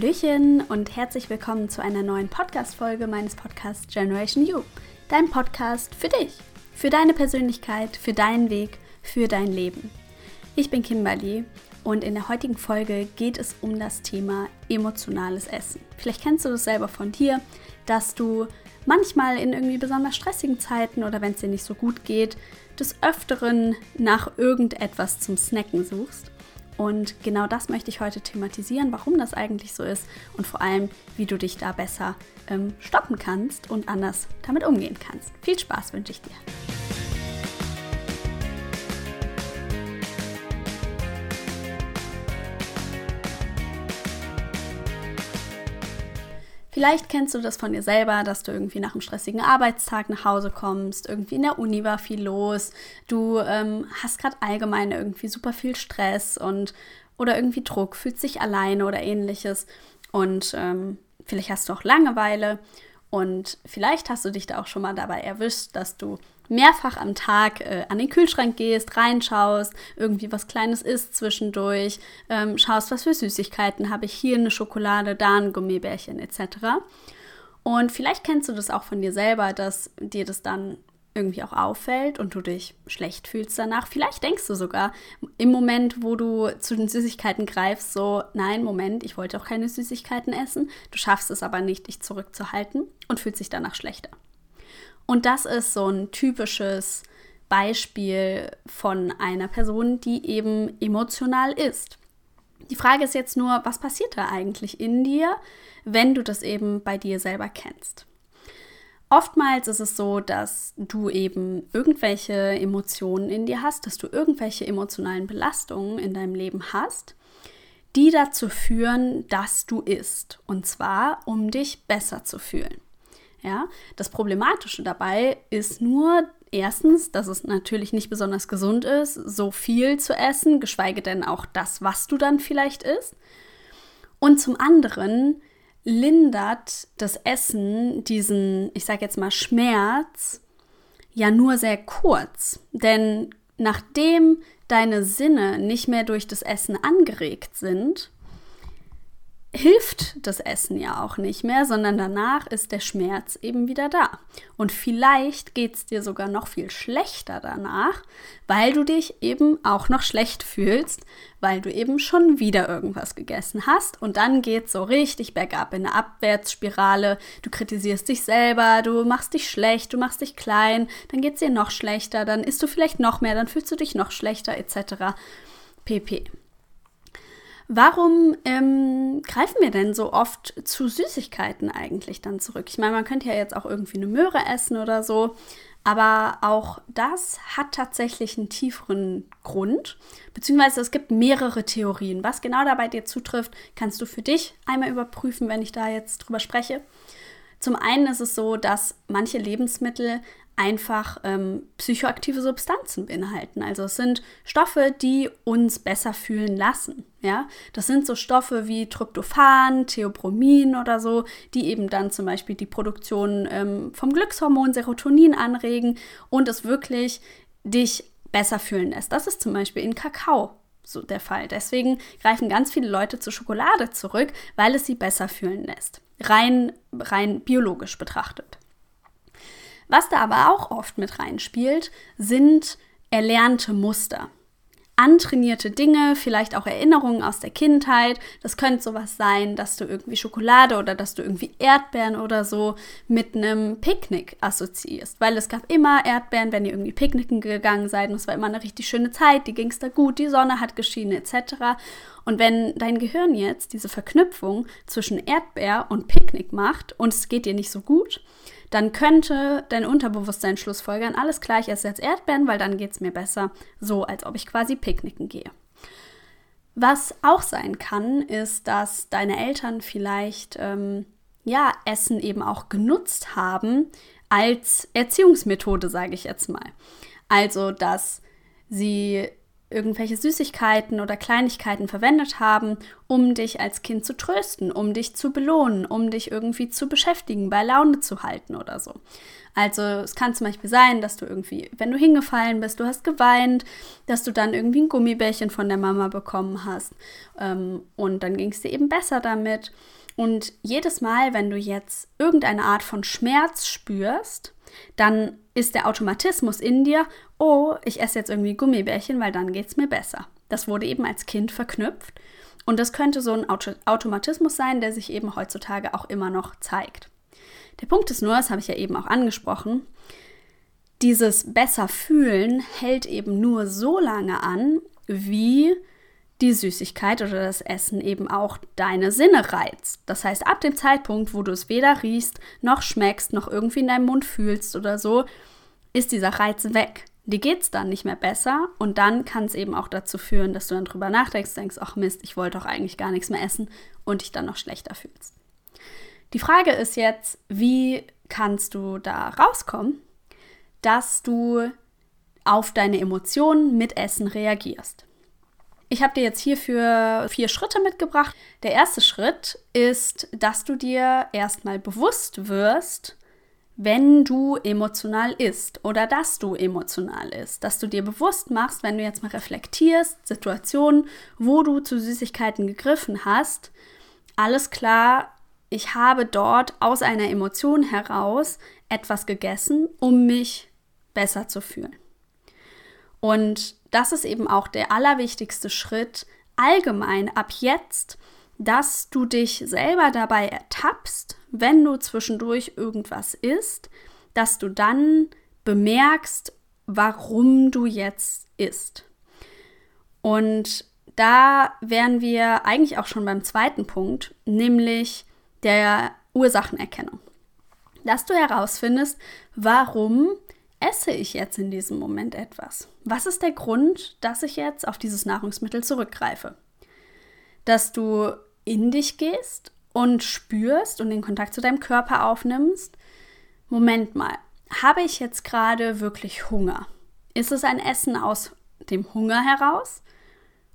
Hallöchen und herzlich willkommen zu einer neuen Podcast-Folge meines Podcasts Generation You. Dein Podcast für dich, für deine Persönlichkeit, für deinen Weg, für dein Leben. Ich bin Kimberly und in der heutigen Folge geht es um das Thema emotionales Essen. Vielleicht kennst du das selber von dir, dass du manchmal in irgendwie besonders stressigen Zeiten oder wenn es dir nicht so gut geht, des Öfteren nach irgendetwas zum Snacken suchst. Und genau das möchte ich heute thematisieren, warum das eigentlich so ist und vor allem, wie du dich da besser ähm, stoppen kannst und anders damit umgehen kannst. Viel Spaß wünsche ich dir. Vielleicht kennst du das von dir selber, dass du irgendwie nach einem stressigen Arbeitstag nach Hause kommst, irgendwie in der Uni war viel los, du ähm, hast gerade allgemein irgendwie super viel Stress und oder irgendwie Druck, fühlst dich alleine oder ähnliches und ähm, vielleicht hast du auch Langeweile und vielleicht hast du dich da auch schon mal dabei erwischt, dass du mehrfach am Tag äh, an den Kühlschrank gehst, reinschaust, irgendwie was Kleines isst zwischendurch, ähm, schaust, was für Süßigkeiten habe ich hier eine Schokolade, da ein Gummibärchen etc. Und vielleicht kennst du das auch von dir selber, dass dir das dann irgendwie auch auffällt und du dich schlecht fühlst danach. Vielleicht denkst du sogar im Moment, wo du zu den Süßigkeiten greifst, so, nein, Moment, ich wollte auch keine Süßigkeiten essen. Du schaffst es aber nicht, dich zurückzuhalten und fühlst dich danach schlechter. Und das ist so ein typisches Beispiel von einer Person, die eben emotional ist. Die Frage ist jetzt nur, was passiert da eigentlich in dir, wenn du das eben bei dir selber kennst? Oftmals ist es so, dass du eben irgendwelche Emotionen in dir hast, dass du irgendwelche emotionalen Belastungen in deinem Leben hast, die dazu führen, dass du isst. Und zwar, um dich besser zu fühlen. Ja, das Problematische dabei ist nur erstens, dass es natürlich nicht besonders gesund ist, so viel zu essen, geschweige denn auch das, was du dann vielleicht isst. Und zum anderen lindert das Essen diesen, ich sage jetzt mal, Schmerz ja nur sehr kurz. Denn nachdem deine Sinne nicht mehr durch das Essen angeregt sind, hilft das Essen ja auch nicht mehr, sondern danach ist der Schmerz eben wieder da. Und vielleicht geht es dir sogar noch viel schlechter danach, weil du dich eben auch noch schlecht fühlst, weil du eben schon wieder irgendwas gegessen hast. Und dann geht es so richtig bergab in eine Abwärtsspirale. Du kritisierst dich selber, du machst dich schlecht, du machst dich klein, dann geht es dir noch schlechter, dann isst du vielleicht noch mehr, dann fühlst du dich noch schlechter, etc. pp. Warum ähm, greifen wir denn so oft zu Süßigkeiten eigentlich dann zurück? Ich meine, man könnte ja jetzt auch irgendwie eine Möhre essen oder so, aber auch das hat tatsächlich einen tieferen Grund, beziehungsweise es gibt mehrere Theorien. Was genau dabei dir zutrifft, kannst du für dich einmal überprüfen, wenn ich da jetzt drüber spreche. Zum einen ist es so, dass manche Lebensmittel einfach ähm, psychoaktive Substanzen beinhalten. Also es sind Stoffe, die uns besser fühlen lassen. Ja, das sind so Stoffe wie Tryptophan, Theobromin oder so, die eben dann zum Beispiel die Produktion ähm, vom Glückshormon Serotonin anregen und es wirklich dich besser fühlen lässt. Das ist zum Beispiel in Kakao so der Fall. Deswegen greifen ganz viele Leute zur Schokolade zurück, weil es sie besser fühlen lässt. Rein, rein biologisch betrachtet. Was da aber auch oft mit reinspielt, sind erlernte Muster. Antrainierte Dinge, vielleicht auch Erinnerungen aus der Kindheit. Das könnte sowas sein, dass du irgendwie Schokolade oder dass du irgendwie Erdbeeren oder so mit einem Picknick assoziierst. Weil es gab immer Erdbeeren, wenn ihr irgendwie picknicken gegangen seid. Und es war immer eine richtig schöne Zeit, die ging es da gut, die Sonne hat geschienen etc. Und wenn dein Gehirn jetzt diese Verknüpfung zwischen Erdbeer und Picknick macht und es geht dir nicht so gut, dann könnte dein Unterbewusstsein schlussfolgern, alles gleich ist jetzt Erdbeeren, weil dann geht es mir besser, so als ob ich quasi picknicken gehe. Was auch sein kann, ist, dass deine Eltern vielleicht ähm, ja Essen eben auch genutzt haben als Erziehungsmethode, sage ich jetzt mal. Also, dass sie irgendwelche Süßigkeiten oder Kleinigkeiten verwendet haben, um dich als Kind zu trösten, um dich zu belohnen, um dich irgendwie zu beschäftigen, bei Laune zu halten oder so. Also es kann zum Beispiel sein, dass du irgendwie, wenn du hingefallen bist, du hast geweint, dass du dann irgendwie ein Gummibärchen von der Mama bekommen hast ähm, und dann ging es dir eben besser damit. Und jedes Mal, wenn du jetzt irgendeine Art von Schmerz spürst, dann ist der Automatismus in dir, oh, ich esse jetzt irgendwie Gummibärchen, weil dann geht es mir besser. Das wurde eben als Kind verknüpft. Und das könnte so ein Auto Automatismus sein, der sich eben heutzutage auch immer noch zeigt. Der Punkt ist nur, das habe ich ja eben auch angesprochen, dieses besser fühlen hält eben nur so lange an, wie die Süßigkeit oder das Essen eben auch deine Sinne reizt. Das heißt, ab dem Zeitpunkt, wo du es weder riechst, noch schmeckst, noch irgendwie in deinem Mund fühlst oder so, ist dieser Reiz weg. Dir geht es dann nicht mehr besser und dann kann es eben auch dazu führen, dass du dann drüber nachdenkst, denkst, ach Mist, ich wollte doch eigentlich gar nichts mehr essen und dich dann noch schlechter fühlst. Die Frage ist jetzt, wie kannst du da rauskommen, dass du auf deine Emotionen mit Essen reagierst? Ich habe dir jetzt hierfür vier Schritte mitgebracht. Der erste Schritt ist, dass du dir erstmal bewusst wirst, wenn du emotional isst oder dass du emotional isst. Dass du dir bewusst machst, wenn du jetzt mal reflektierst, Situationen, wo du zu Süßigkeiten gegriffen hast, alles klar, ich habe dort aus einer Emotion heraus etwas gegessen, um mich besser zu fühlen. Und das ist eben auch der allerwichtigste Schritt allgemein ab jetzt, dass du dich selber dabei ertappst, wenn du zwischendurch irgendwas isst, dass du dann bemerkst, warum du jetzt isst. Und da wären wir eigentlich auch schon beim zweiten Punkt, nämlich der Ursachenerkennung. Dass du herausfindest, warum esse ich jetzt in diesem Moment etwas? Was ist der Grund, dass ich jetzt auf dieses Nahrungsmittel zurückgreife? Dass du in dich gehst und spürst und den Kontakt zu deinem Körper aufnimmst. Moment mal, habe ich jetzt gerade wirklich Hunger? Ist es ein Essen aus dem Hunger heraus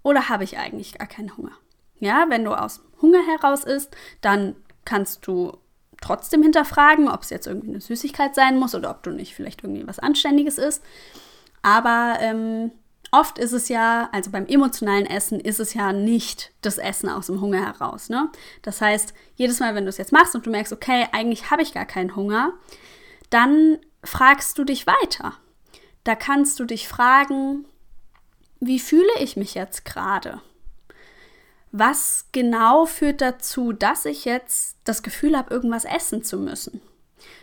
oder habe ich eigentlich gar keinen Hunger? Ja, wenn du aus Hunger heraus isst, dann kannst du trotzdem hinterfragen, ob es jetzt irgendwie eine Süßigkeit sein muss oder ob du nicht vielleicht irgendwie was Anständiges isst. Aber ähm, oft ist es ja, also beim emotionalen Essen ist es ja nicht das Essen aus dem Hunger heraus. Ne? Das heißt, jedes Mal, wenn du es jetzt machst und du merkst, okay, eigentlich habe ich gar keinen Hunger, dann fragst du dich weiter. Da kannst du dich fragen, wie fühle ich mich jetzt gerade? Was genau führt dazu, dass ich jetzt das Gefühl habe, irgendwas essen zu müssen.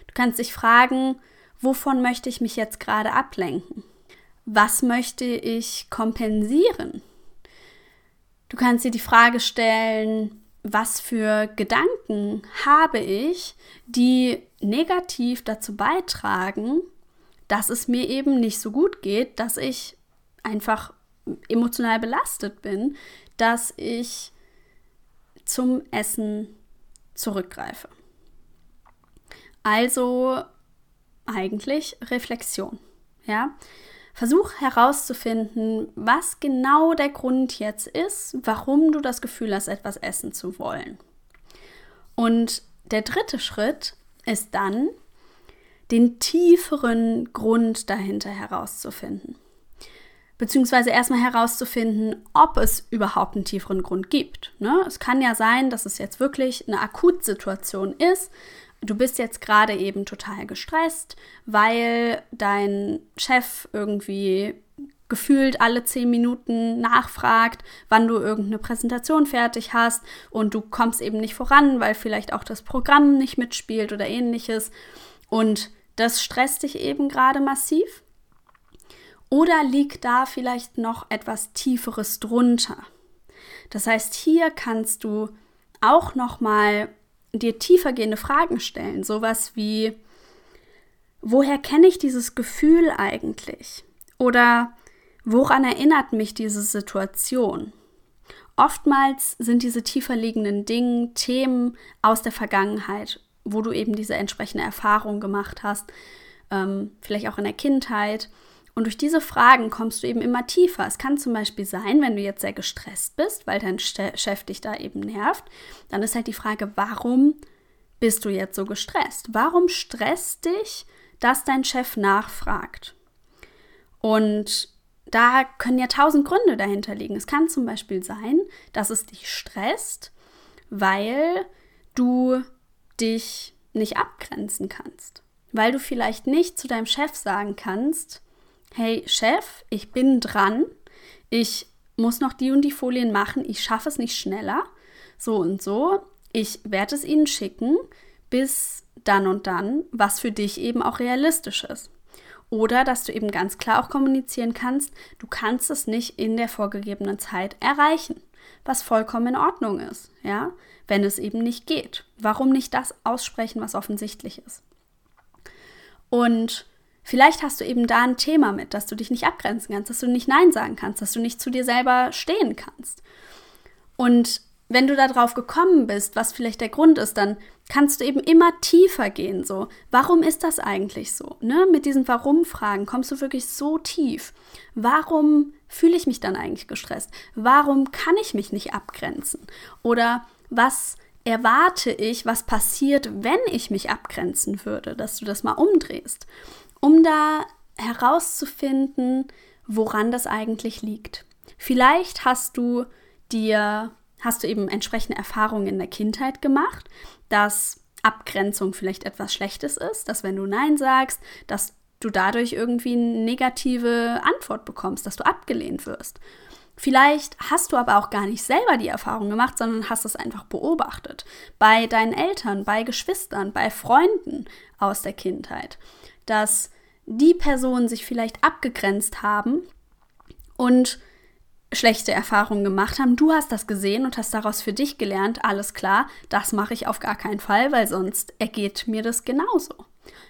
Du kannst dich fragen, wovon möchte ich mich jetzt gerade ablenken? Was möchte ich kompensieren? Du kannst dir die Frage stellen, was für Gedanken habe ich, die negativ dazu beitragen, dass es mir eben nicht so gut geht, dass ich einfach emotional belastet bin, dass ich zum Essen zurückgreife. Also eigentlich Reflexion. Ja? Versuch herauszufinden, was genau der Grund jetzt ist, warum du das Gefühl hast, etwas essen zu wollen. Und der dritte Schritt ist dann, den tieferen Grund dahinter herauszufinden beziehungsweise erstmal herauszufinden, ob es überhaupt einen tieferen Grund gibt. Ne? Es kann ja sein, dass es jetzt wirklich eine Akutsituation ist. Du bist jetzt gerade eben total gestresst, weil dein Chef irgendwie gefühlt alle zehn Minuten nachfragt, wann du irgendeine Präsentation fertig hast und du kommst eben nicht voran, weil vielleicht auch das Programm nicht mitspielt oder ähnliches. Und das stresst dich eben gerade massiv. Oder liegt da vielleicht noch etwas Tieferes drunter? Das heißt, hier kannst du auch noch mal dir tiefergehende Fragen stellen, sowas wie woher kenne ich dieses Gefühl eigentlich? Oder woran erinnert mich diese Situation? Oftmals sind diese tiefer liegenden Dinge Themen aus der Vergangenheit, wo du eben diese entsprechende Erfahrung gemacht hast, ähm, vielleicht auch in der Kindheit Und durch diese Fragen kommst du eben immer tiefer. Es kann zum Beispiel sein, wenn du jetzt sehr gestresst bist, weil dein Chef dich da eben nervt, dann ist halt die Frage, warum bist du jetzt so gestresst? Warum stresst dich, dass dein Chef nachfragt? Und da können ja tausend Gründe dahinter liegen. Es kann zum Beispiel sein, dass es dich stresst, weil du dich nicht abgrenzen kannst. Weil du vielleicht nicht zu deinem Chef sagen kannst, hey Chef, ich bin dran, ich muss noch die und die Folien machen, ich schaffe es nicht schneller, so und so, ich werde es ihnen schicken, bis dann und dann, was für dich eben auch realistisch ist. Oder dass du eben ganz klar auch kommunizieren kannst, du kannst es nicht in der vorgegebenen Zeit erreichen, was vollkommen in Ordnung ist, ja, wenn es eben nicht geht. Warum nicht das aussprechen, was offensichtlich ist? Und vielleicht hast du eben da ein Thema mit, dass du dich nicht abgrenzen kannst, dass du nicht Nein sagen kannst, dass du nicht zu dir selber stehen kannst. Und wenn du darauf gekommen bist, was vielleicht der Grund ist, dann kannst du eben immer tiefer gehen. So, warum ist das eigentlich so? Ne? Mit diesen Warum-Fragen kommst du wirklich so tief. Warum fühle ich mich dann eigentlich gestresst? Warum kann ich mich nicht abgrenzen? Oder was erwarte ich, was passiert, wenn ich mich abgrenzen würde? Dass du das mal umdrehst, um da herauszufinden, woran das eigentlich liegt. Vielleicht hast du dir hast du eben entsprechende Erfahrungen in der Kindheit gemacht, dass Abgrenzung vielleicht etwas Schlechtes ist, dass wenn du Nein sagst, dass du dadurch irgendwie eine negative Antwort bekommst, dass du abgelehnt wirst. Vielleicht hast du aber auch gar nicht selber die Erfahrung gemacht, sondern hast es einfach beobachtet. Bei deinen Eltern, bei Geschwistern, bei Freunden aus der Kindheit. Dass die Personen sich vielleicht abgegrenzt haben und schlechte Erfahrungen gemacht haben. Du hast das gesehen und hast daraus für dich gelernt, alles klar, das mache ich auf gar keinen Fall, weil sonst ergeht mir das genauso.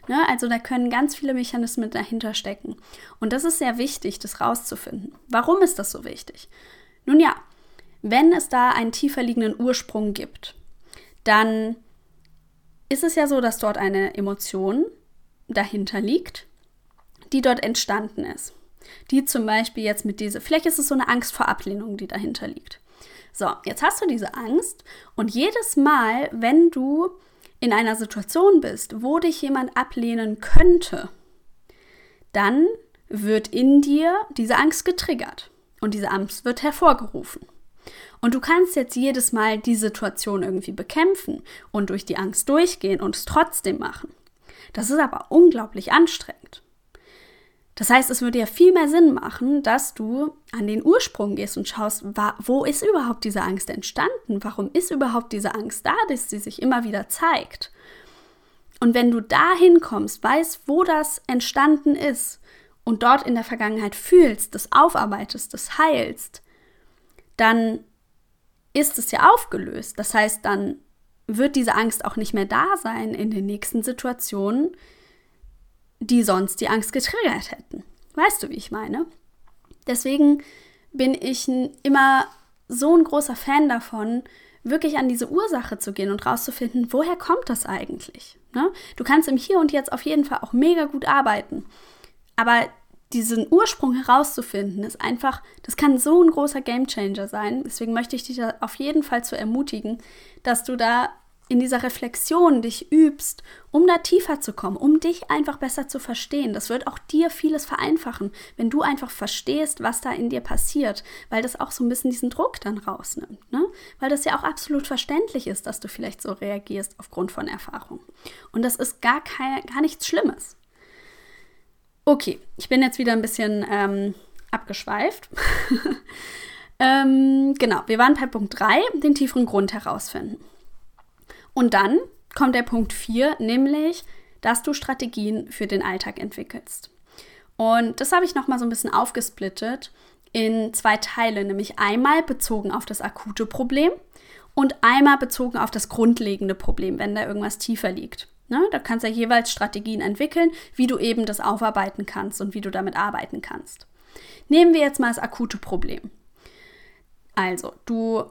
Ne? Also da können ganz viele Mechanismen dahinter stecken. Und das ist sehr wichtig, das rauszufinden. Warum ist das so wichtig? Nun ja, wenn es da einen tiefer liegenden Ursprung gibt, dann ist es ja so, dass dort eine Emotion dahinter liegt, die dort entstanden ist die zum Beispiel jetzt mit dieser, vielleicht ist es so eine Angst vor Ablehnung, die dahinter liegt. So, jetzt hast du diese Angst und jedes Mal, wenn du in einer Situation bist, wo dich jemand ablehnen könnte, dann wird in dir diese Angst getriggert und diese Angst wird hervorgerufen. Und du kannst jetzt jedes Mal die Situation irgendwie bekämpfen und durch die Angst durchgehen und es trotzdem machen. Das ist aber unglaublich anstrengend. Das heißt, es würde ja viel mehr Sinn machen, dass du an den Ursprung gehst und schaust, wo ist überhaupt diese Angst entstanden? Warum ist überhaupt diese Angst da, dass sie sich immer wieder zeigt? Und wenn du da hinkommst, weißt, wo das entstanden ist und dort in der Vergangenheit fühlst, das aufarbeitest, das heilst, dann ist es ja aufgelöst. Das heißt, dann wird diese Angst auch nicht mehr da sein in den nächsten Situationen, die sonst die Angst getriggert hätten. Weißt du, wie ich meine? Deswegen bin ich immer so ein großer Fan davon, wirklich an diese Ursache zu gehen und rauszufinden, woher kommt das eigentlich? Ne? Du kannst im Hier und Jetzt auf jeden Fall auch mega gut arbeiten. Aber diesen Ursprung herauszufinden, ist einfach, das kann so ein großer Gamechanger sein. Deswegen möchte ich dich da auf jeden Fall zu ermutigen, dass du da in dieser Reflexion dich übst, um da tiefer zu kommen, um dich einfach besser zu verstehen. Das wird auch dir vieles vereinfachen, wenn du einfach verstehst, was da in dir passiert, weil das auch so ein bisschen diesen Druck dann rausnimmt. Ne? Weil das ja auch absolut verständlich ist, dass du vielleicht so reagierst aufgrund von Erfahrung. Und das ist gar, kein, gar nichts Schlimmes. Okay, ich bin jetzt wieder ein bisschen ähm, abgeschweift. ähm, genau, wir waren bei Punkt 3, den tieferen Grund herausfinden. Und dann kommt der Punkt 4, nämlich, dass du Strategien für den Alltag entwickelst. Und das habe ich nochmal so ein bisschen aufgesplittet in zwei Teile, nämlich einmal bezogen auf das akute Problem und einmal bezogen auf das grundlegende Problem, wenn da irgendwas tiefer liegt. Ne? Da kannst du ja jeweils Strategien entwickeln, wie du eben das aufarbeiten kannst und wie du damit arbeiten kannst. Nehmen wir jetzt mal das akute Problem. Also, du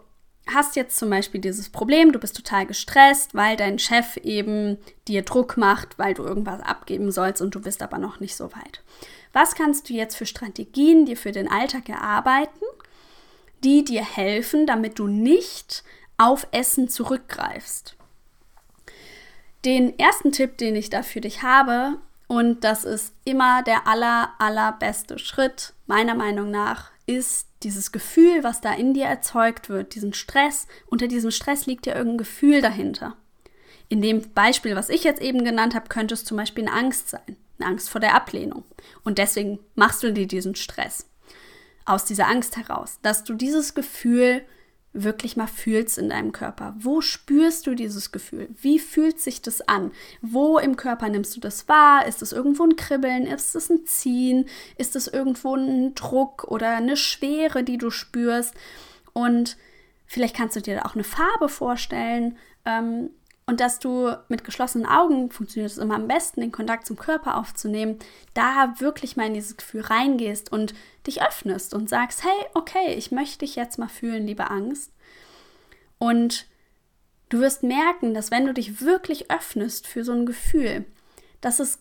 hast jetzt zum Beispiel dieses Problem, du bist total gestresst, weil dein Chef eben dir Druck macht, weil du irgendwas abgeben sollst und du bist aber noch nicht so weit. Was kannst du jetzt für Strategien dir für den Alltag erarbeiten, die dir helfen, damit du nicht auf Essen zurückgreifst? Den ersten Tipp, den ich da für dich habe, und das ist immer der aller, allerbeste Schritt, meiner Meinung nach, ist dieses Gefühl, was da in dir erzeugt wird, diesen Stress. Unter diesem Stress liegt ja irgendein Gefühl dahinter. In dem Beispiel, was ich jetzt eben genannt habe, könnte es zum Beispiel eine Angst sein, eine Angst vor der Ablehnung. Und deswegen machst du dir diesen Stress aus dieser Angst heraus, dass du dieses Gefühl wirklich mal fühlst in deinem Körper. Wo spürst du dieses Gefühl? Wie fühlt sich das an? Wo im Körper nimmst du das wahr? Ist es irgendwo ein Kribbeln? Ist es ein Ziehen? Ist es irgendwo ein Druck oder eine Schwere, die du spürst? Und vielleicht kannst du dir auch eine Farbe vorstellen. Ähm, und dass du mit geschlossenen Augen, funktioniert es immer am besten, den Kontakt zum Körper aufzunehmen, da wirklich mal in dieses Gefühl reingehst und dich öffnest und sagst, hey, okay, ich möchte dich jetzt mal fühlen, liebe Angst. Und du wirst merken, dass wenn du dich wirklich öffnest für so ein Gefühl, dass es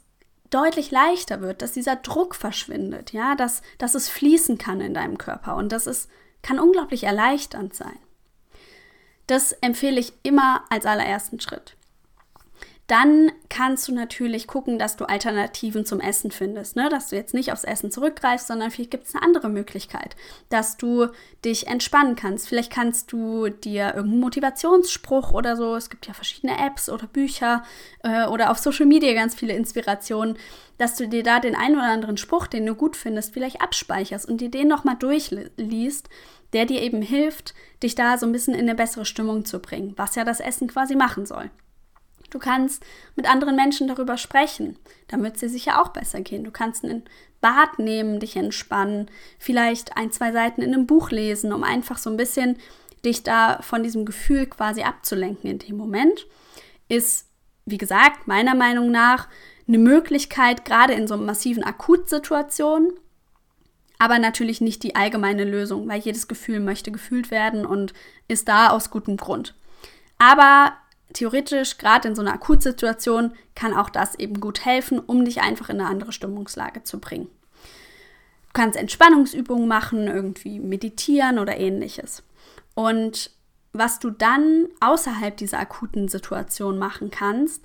deutlich leichter wird, dass dieser Druck verschwindet, ja, dass, dass es fließen kann in deinem Körper und das ist, kann unglaublich erleichternd sein. Das empfehle ich immer als allerersten Schritt. Dann kannst du natürlich gucken, dass du Alternativen zum Essen findest, ne? dass du jetzt nicht aufs Essen zurückgreifst, sondern vielleicht gibt es eine andere Möglichkeit, dass du dich entspannen kannst. Vielleicht kannst du dir irgendeinen Motivationsspruch oder so, es gibt ja verschiedene Apps oder Bücher äh, oder auf Social Media ganz viele Inspirationen, dass du dir da den einen oder anderen Spruch, den du gut findest, vielleicht abspeicherst und dir den nochmal durchliest der dir eben hilft, dich da so ein bisschen in eine bessere Stimmung zu bringen, was ja das Essen quasi machen soll. Du kannst mit anderen Menschen darüber sprechen, damit es dir sicher auch besser gehen. Du kannst ein Bad nehmen, dich entspannen, vielleicht ein, zwei Seiten in einem Buch lesen, um einfach so ein bisschen dich da von diesem Gefühl quasi abzulenken in dem Moment. Ist, wie gesagt, meiner Meinung nach eine Möglichkeit, gerade in so massiven Akutsituationen, aber natürlich nicht die allgemeine Lösung, weil jedes Gefühl möchte gefühlt werden und ist da aus gutem Grund. Aber theoretisch, gerade in so einer Akutsituation, kann auch das eben gut helfen, um dich einfach in eine andere Stimmungslage zu bringen. Du kannst Entspannungsübungen machen, irgendwie meditieren oder ähnliches. Und was du dann außerhalb dieser akuten Situation machen kannst,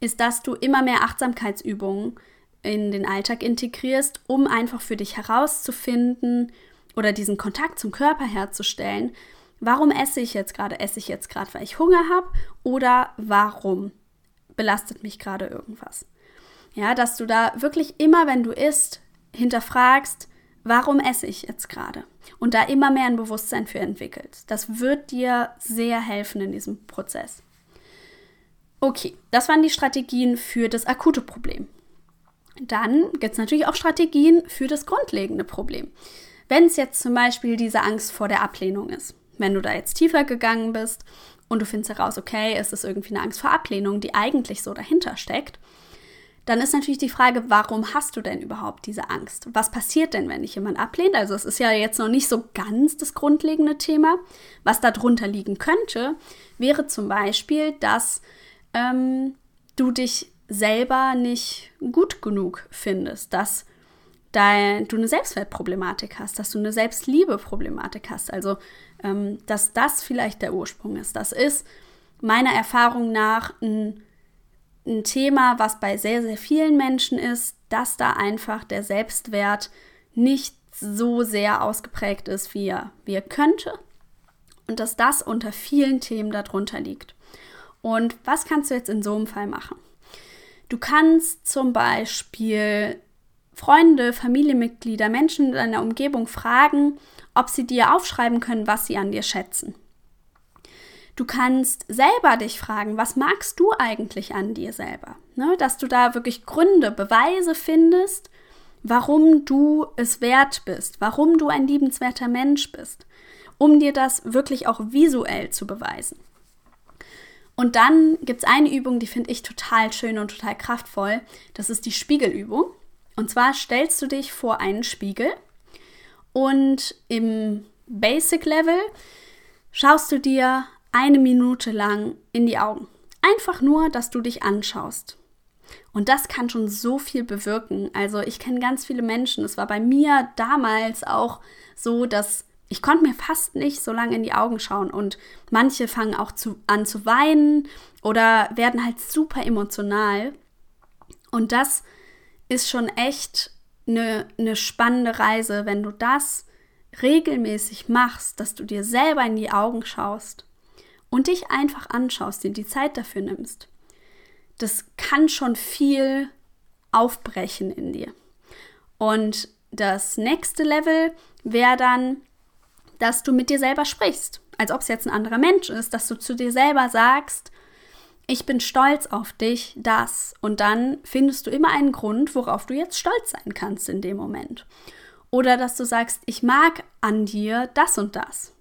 ist, dass du immer mehr Achtsamkeitsübungen in den Alltag integrierst, um einfach für dich herauszufinden oder diesen Kontakt zum Körper herzustellen. Warum esse ich jetzt gerade? Esse ich jetzt gerade, weil ich Hunger habe? Oder warum belastet mich gerade irgendwas? Ja, dass du da wirklich immer, wenn du isst, hinterfragst, warum esse ich jetzt gerade? Und da immer mehr ein Bewusstsein für entwickelst. Das wird dir sehr helfen in diesem Prozess. Okay, das waren die Strategien für das akute Problem. Dann gibt es natürlich auch Strategien für das grundlegende Problem. Wenn es jetzt zum Beispiel diese Angst vor der Ablehnung ist, wenn du da jetzt tiefer gegangen bist und du findest heraus, okay, es ist irgendwie eine Angst vor Ablehnung, die eigentlich so dahinter steckt, dann ist natürlich die Frage, warum hast du denn überhaupt diese Angst? Was passiert denn, wenn dich jemand ablehnt? Also es ist ja jetzt noch nicht so ganz das grundlegende Thema. Was darunter liegen könnte, wäre zum Beispiel, dass ähm, du dich selber nicht gut genug findest, dass du eine Selbstwertproblematik hast, dass du eine Selbstliebeproblematik hast. Also, ähm, dass das vielleicht der Ursprung ist. Das ist meiner Erfahrung nach ein, ein Thema, was bei sehr, sehr vielen Menschen ist, dass da einfach der Selbstwert nicht so sehr ausgeprägt ist, wie er, wie er könnte. Und dass das unter vielen Themen darunter liegt. Und was kannst du jetzt in so einem Fall machen? Du kannst zum Beispiel Freunde, Familienmitglieder, Menschen in deiner Umgebung fragen, ob sie dir aufschreiben können, was sie an dir schätzen. Du kannst selber dich fragen, was magst du eigentlich an dir selber? Ne? Dass du da wirklich Gründe, Beweise findest, warum du es wert bist, warum du ein liebenswerter Mensch bist, um dir das wirklich auch visuell zu beweisen. Und dann gibt es eine Übung, die finde ich total schön und total kraftvoll. Das ist die Spiegelübung. Und zwar stellst du dich vor einen Spiegel und im Basic Level schaust du dir eine Minute lang in die Augen. Einfach nur, dass du dich anschaust. Und das kann schon so viel bewirken. Also ich kenne ganz viele Menschen. Es war bei mir damals auch so, dass ich konnte mir fast nicht so lange in die Augen schauen. Und manche fangen auch zu, an zu weinen oder werden halt super emotional. Und das ist schon echt eine, eine spannende Reise, wenn du das regelmäßig machst, dass du dir selber in die Augen schaust und dich einfach anschaust, dir die Zeit dafür nimmst. Das kann schon viel aufbrechen in dir. Und das nächste Level wäre dann, dass du mit dir selber sprichst, als ob es jetzt ein anderer Mensch ist, dass du zu dir selber sagst, ich bin stolz auf dich, das. Und dann findest du immer einen Grund, worauf du jetzt stolz sein kannst in dem Moment. Oder dass du sagst, ich mag an dir das und das.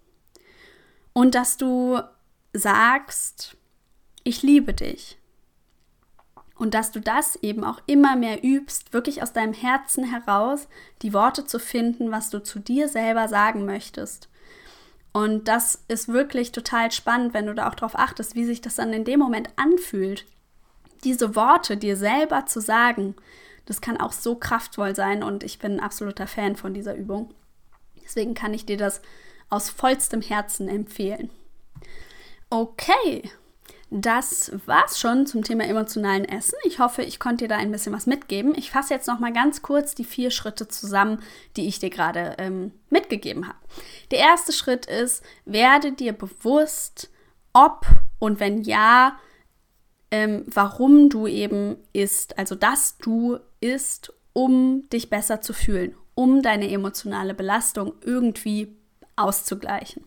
Und dass du sagst, ich liebe dich. Und dass du das eben auch immer mehr übst, wirklich aus deinem Herzen heraus die Worte zu finden, was du zu dir selber sagen möchtest. Und das ist wirklich total spannend, wenn du da auch darauf achtest, wie sich das dann in dem Moment anfühlt. Diese Worte dir selber zu sagen, das kann auch so kraftvoll sein und ich bin ein absoluter Fan von dieser Übung. Deswegen kann ich dir das aus vollstem Herzen empfehlen. Okay, das war's schon zum Thema emotionalen Essen. Ich hoffe, ich konnte dir da ein bisschen was mitgeben. Ich fasse jetzt noch mal ganz kurz die vier Schritte zusammen, die ich dir gerade ähm, mitgegeben habe. Der erste Schritt ist, werde dir bewusst, ob und wenn ja, ähm, warum du eben isst. Also, dass du isst, um dich besser zu fühlen, um deine emotionale Belastung irgendwie auszugleichen.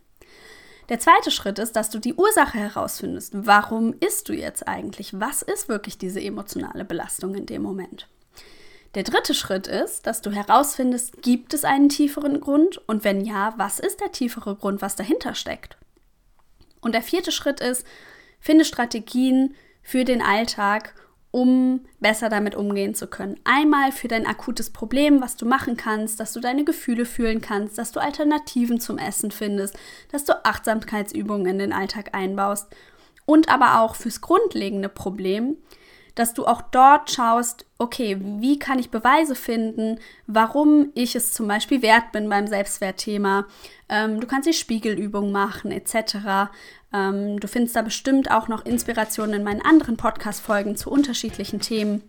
Der zweite Schritt ist, dass du die Ursache herausfindest. Warum isst du jetzt eigentlich? Was ist wirklich diese emotionale Belastung in dem Moment? Der dritte Schritt ist, dass du herausfindest, gibt es einen tieferen Grund und wenn ja, was ist der tiefere Grund, was dahinter steckt? Und der vierte Schritt ist, finde Strategien für den Alltag, um besser damit umgehen zu können. Einmal für dein akutes Problem, was du machen kannst, dass du deine Gefühle fühlen kannst, dass du Alternativen zum Essen findest, dass du Achtsamkeitsübungen in den Alltag einbaust und aber auch fürs grundlegende Problem, dass du auch dort schaust, okay, wie kann ich Beweise finden, warum ich es zum Beispiel wert bin beim Selbstwertthema. Ähm, du kannst die Spiegelübung machen, etc. Ähm, du findest da bestimmt auch noch Inspirationen in meinen anderen Podcast-Folgen zu unterschiedlichen Themen.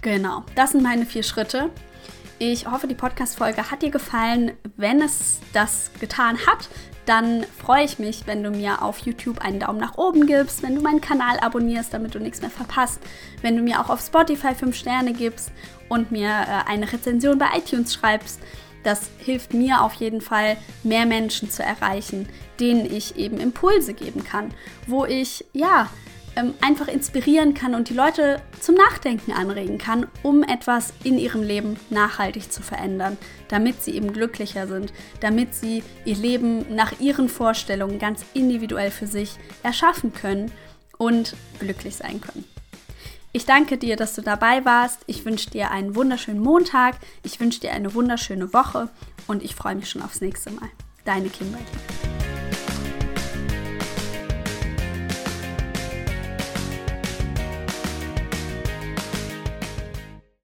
Genau, das sind meine vier Schritte. Ich hoffe, die Podcast-Folge hat dir gefallen. Wenn es das getan hat, dann freue ich mich, wenn du mir auf YouTube einen Daumen nach oben gibst, wenn du meinen Kanal abonnierst, damit du nichts mehr verpasst, wenn du mir auch auf Spotify 5 Sterne gibst und mir äh, eine Rezension bei iTunes schreibst. Das hilft mir auf jeden Fall, mehr Menschen zu erreichen, denen ich eben Impulse geben kann, wo ich ja ähm, einfach inspirieren kann und die Leute zum Nachdenken anregen kann, um etwas in ihrem Leben nachhaltig zu verändern, damit sie eben glücklicher sind, damit sie ihr Leben nach ihren Vorstellungen ganz individuell für sich erschaffen können und glücklich sein können. Ich danke dir, dass du dabei warst. Ich wünsche dir einen wunderschönen Montag. Ich wünsche dir eine wunderschöne Woche und ich freue mich schon aufs nächste Mal. Deine Kimberly.